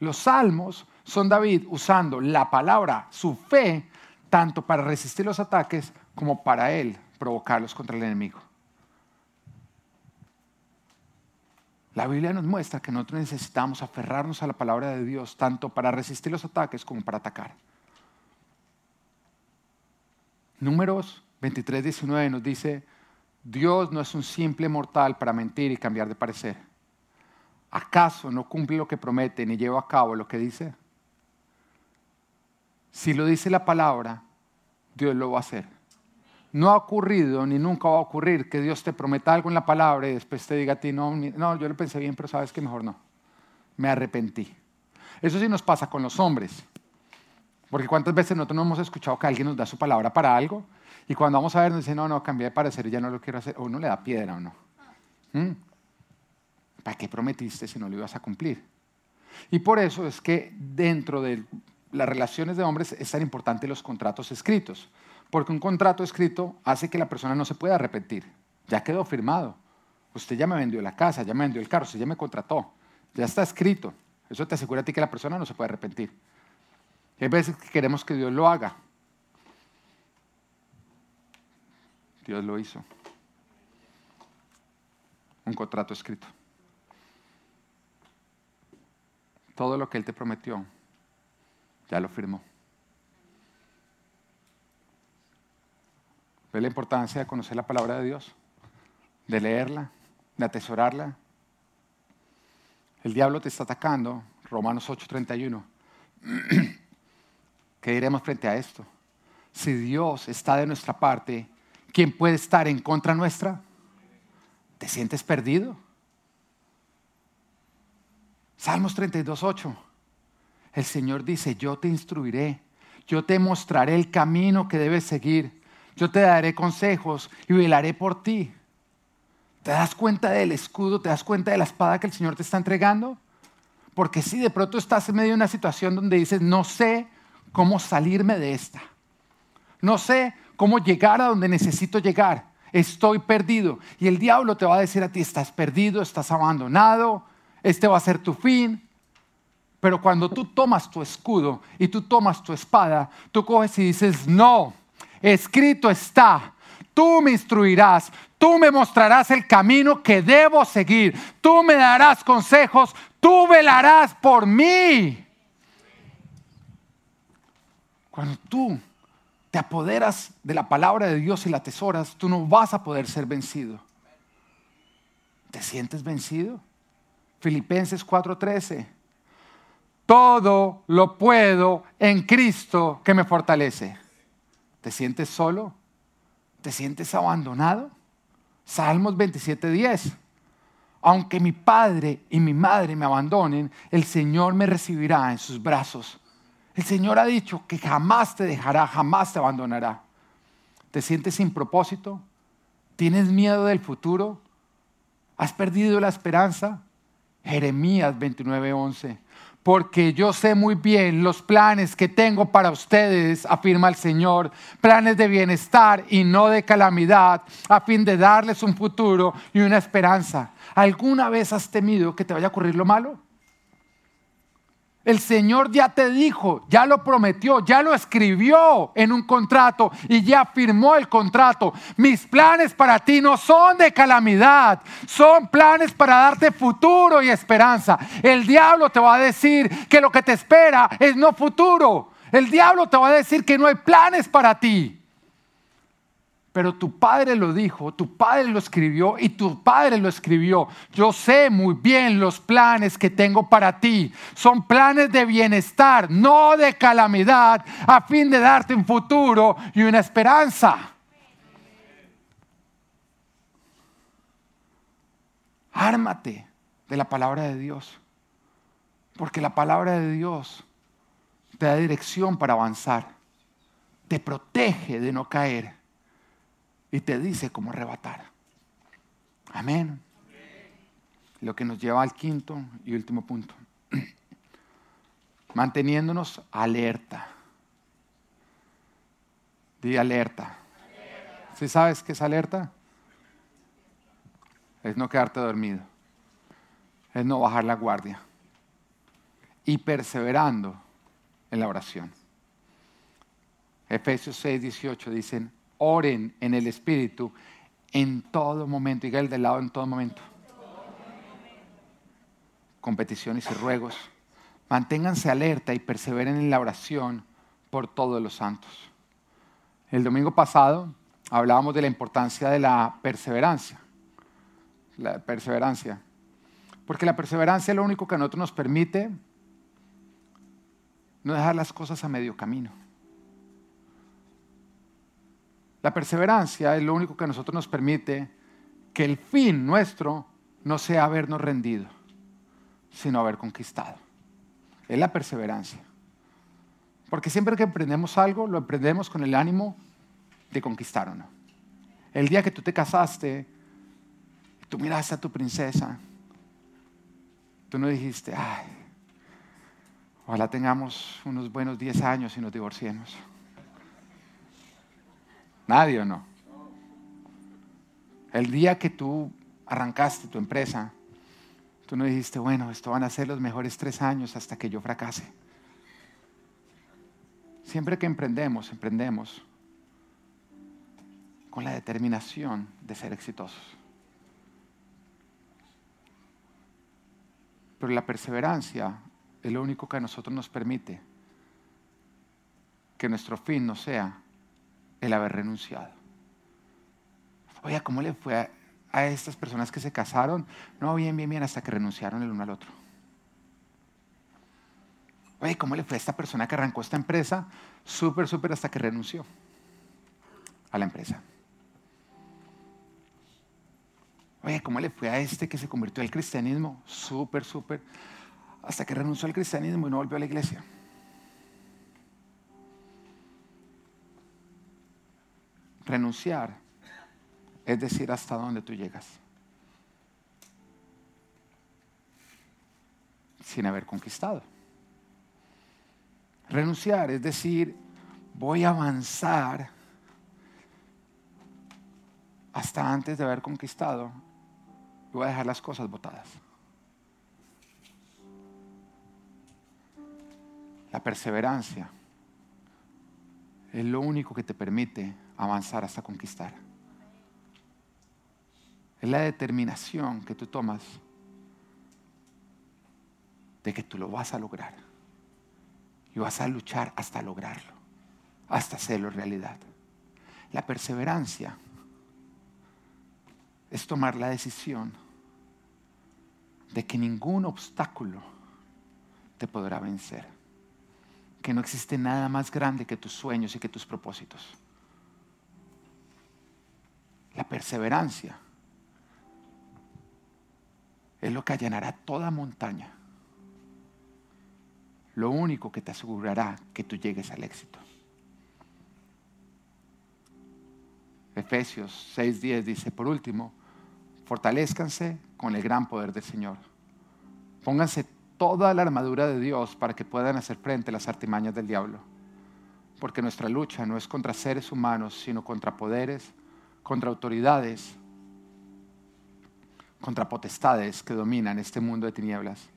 Los salmos son David usando la palabra, su fe, tanto para resistir los ataques como para él provocarlos contra el enemigo. La Biblia nos muestra que nosotros necesitamos aferrarnos a la palabra de Dios tanto para resistir los ataques como para atacar. Números 23, 19 nos dice, Dios no es un simple mortal para mentir y cambiar de parecer. ¿Acaso no cumple lo que promete ni lleva a cabo lo que dice? Si lo dice la palabra, Dios lo va a hacer. No ha ocurrido ni nunca va a ocurrir que Dios te prometa algo en la palabra y después te diga a ti, no, no, yo lo pensé bien, pero sabes que mejor no. Me arrepentí. Eso sí nos pasa con los hombres. Porque cuántas veces nosotros no hemos escuchado que alguien nos da su palabra para algo y cuando vamos a ver nos dice, no, no, cambié de parecer ya no lo quiero hacer. O uno le da piedra o no. ¿Mm? ¿Para qué prometiste si no lo ibas a cumplir? Y por eso es que dentro de las relaciones de hombres es tan importante los contratos escritos. Porque un contrato escrito hace que la persona no se pueda arrepentir. Ya quedó firmado. Usted ya me vendió la casa, ya me vendió el carro, usted ya me contrató. Ya está escrito. Eso te asegura a ti que la persona no se puede arrepentir. Hay veces que queremos que Dios lo haga. Dios lo hizo. Un contrato escrito. Todo lo que Él te prometió, ya lo firmó. ¿Ve la importancia de conocer la palabra de Dios? De leerla, de atesorarla. El diablo te está atacando, Romanos 8:31. ¿Qué diremos frente a esto? Si Dios está de nuestra parte, ¿quién puede estar en contra nuestra? ¿Te sientes perdido? Salmos 32:8. El Señor dice, yo te instruiré, yo te mostraré el camino que debes seguir yo te daré consejos y velaré por ti. ¿Te das cuenta del escudo? ¿Te das cuenta de la espada que el Señor te está entregando? Porque si de pronto estás en medio de una situación donde dices, no sé cómo salirme de esta. No sé cómo llegar a donde necesito llegar. Estoy perdido. Y el diablo te va a decir a ti, estás perdido, estás abandonado, este va a ser tu fin. Pero cuando tú tomas tu escudo y tú tomas tu espada, tú coges y dices, no, escrito está, tú me instruirás, tú me mostrarás el camino que debo seguir, tú me darás consejos, tú velarás por mí. Cuando tú te apoderas de la palabra de Dios y la atesoras, tú no vas a poder ser vencido. ¿Te sientes vencido? Filipenses 4:13. Todo lo puedo en Cristo que me fortalece. ¿Te sientes solo? ¿Te sientes abandonado? Salmos 27:10. Aunque mi padre y mi madre me abandonen, el Señor me recibirá en sus brazos. El Señor ha dicho que jamás te dejará, jamás te abandonará. ¿Te sientes sin propósito? ¿Tienes miedo del futuro? ¿Has perdido la esperanza? Jeremías 29:11 porque yo sé muy bien los planes que tengo para ustedes, afirma el Señor, planes de bienestar y no de calamidad, a fin de darles un futuro y una esperanza. ¿Alguna vez has temido que te vaya a ocurrir lo malo? El Señor ya te dijo, ya lo prometió, ya lo escribió en un contrato y ya firmó el contrato. Mis planes para ti no son de calamidad, son planes para darte futuro y esperanza. El diablo te va a decir que lo que te espera es no futuro. El diablo te va a decir que no hay planes para ti. Pero tu padre lo dijo, tu padre lo escribió y tu padre lo escribió. Yo sé muy bien los planes que tengo para ti. Son planes de bienestar, no de calamidad, a fin de darte un futuro y una esperanza. Ármate de la palabra de Dios. Porque la palabra de Dios te da dirección para avanzar. Te protege de no caer y te dice cómo arrebatar. Amén. Lo que nos lleva al quinto y último punto. Manteniéndonos alerta. Di alerta. ¿Sí sabes qué es alerta? Es no quedarte dormido. Es no bajar la guardia. Y perseverando en la oración. Efesios 6, 18 dicen, oren en el Espíritu en todo momento. Diga el del lado en todo momento. Con peticiones y ruegos. Manténganse alerta y perseveren en la oración por todos los santos. El domingo pasado hablábamos de la importancia de la perseverancia. La perseverancia. Porque la perseverancia es lo único que a nosotros nos permite no dejar las cosas a medio camino. La perseverancia es lo único que a nosotros nos permite que el fin nuestro no sea habernos rendido, sino haber conquistado. Es la perseverancia. Porque siempre que emprendemos algo, lo emprendemos con el ánimo de conquistar o no. El día que tú te casaste, tú miraste a tu princesa, tú no dijiste, ay, ojalá tengamos unos buenos 10 años y nos divorciemos. Nadie o no. El día que tú arrancaste tu empresa, tú no dijiste, bueno, esto van a ser los mejores tres años hasta que yo fracase. Siempre que emprendemos, emprendemos con la determinación de ser exitosos. Pero la perseverancia es lo único que a nosotros nos permite que nuestro fin no sea el haber renunciado. Oye, ¿cómo le fue a, a estas personas que se casaron? No, bien, bien, bien, hasta que renunciaron el uno al otro. Oye, ¿cómo le fue a esta persona que arrancó esta empresa? Súper, súper hasta que renunció a la empresa. Oye, ¿cómo le fue a este que se convirtió al cristianismo? Súper, súper, hasta que renunció al cristianismo y no volvió a la iglesia. Renunciar es decir hasta dónde tú llegas. Sin haber conquistado. Renunciar es decir, voy a avanzar hasta antes de haber conquistado y voy a dejar las cosas botadas. La perseverancia es lo único que te permite avanzar hasta conquistar. Es la determinación que tú tomas de que tú lo vas a lograr y vas a luchar hasta lograrlo, hasta hacerlo realidad. La perseverancia es tomar la decisión de que ningún obstáculo te podrá vencer, que no existe nada más grande que tus sueños y que tus propósitos. La perseverancia es lo que allanará toda montaña lo único que te asegurará que tú llegues al éxito. Efesios 6:10 dice, por último, fortalezcanse con el gran poder del Señor. Pónganse toda la armadura de Dios para que puedan hacer frente a las artimañas del diablo. Porque nuestra lucha no es contra seres humanos, sino contra poderes, contra autoridades, contra potestades que dominan este mundo de tinieblas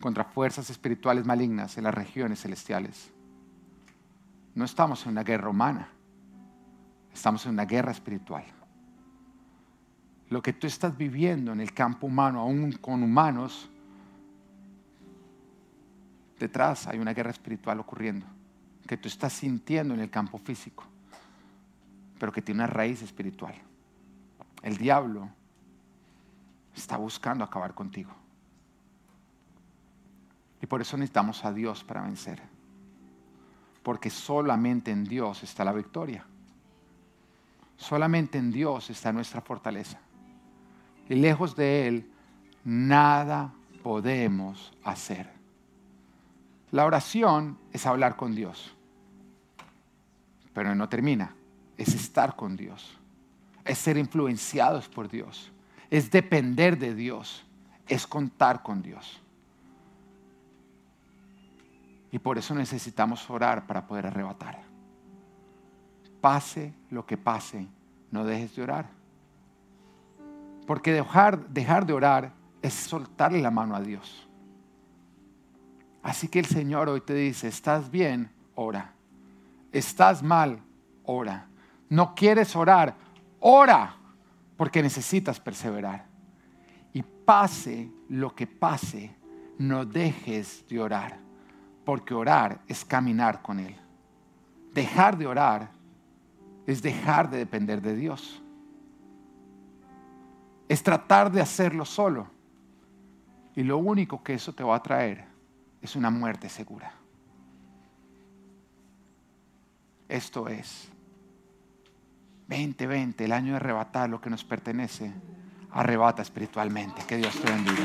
contra fuerzas espirituales malignas en las regiones celestiales. No estamos en una guerra humana, estamos en una guerra espiritual. Lo que tú estás viviendo en el campo humano, aún con humanos, detrás hay una guerra espiritual ocurriendo, que tú estás sintiendo en el campo físico, pero que tiene una raíz espiritual. El diablo está buscando acabar contigo. Y por eso necesitamos a Dios para vencer. Porque solamente en Dios está la victoria. Solamente en Dios está nuestra fortaleza. Y lejos de Él, nada podemos hacer. La oración es hablar con Dios. Pero no termina. Es estar con Dios. Es ser influenciados por Dios. Es depender de Dios. Es contar con Dios. Y por eso necesitamos orar para poder arrebatar. Pase lo que pase, no dejes de orar. Porque dejar, dejar de orar es soltarle la mano a Dios. Así que el Señor hoy te dice, estás bien, ora. Estás mal, ora. No quieres orar, ora, porque necesitas perseverar. Y pase lo que pase, no dejes de orar porque orar es caminar con Él. Dejar de orar es dejar de depender de Dios. Es tratar de hacerlo solo. Y lo único que eso te va a traer es una muerte segura. Esto es 2020, el año de arrebatar lo que nos pertenece. Arrebata espiritualmente. Que Dios te bendiga.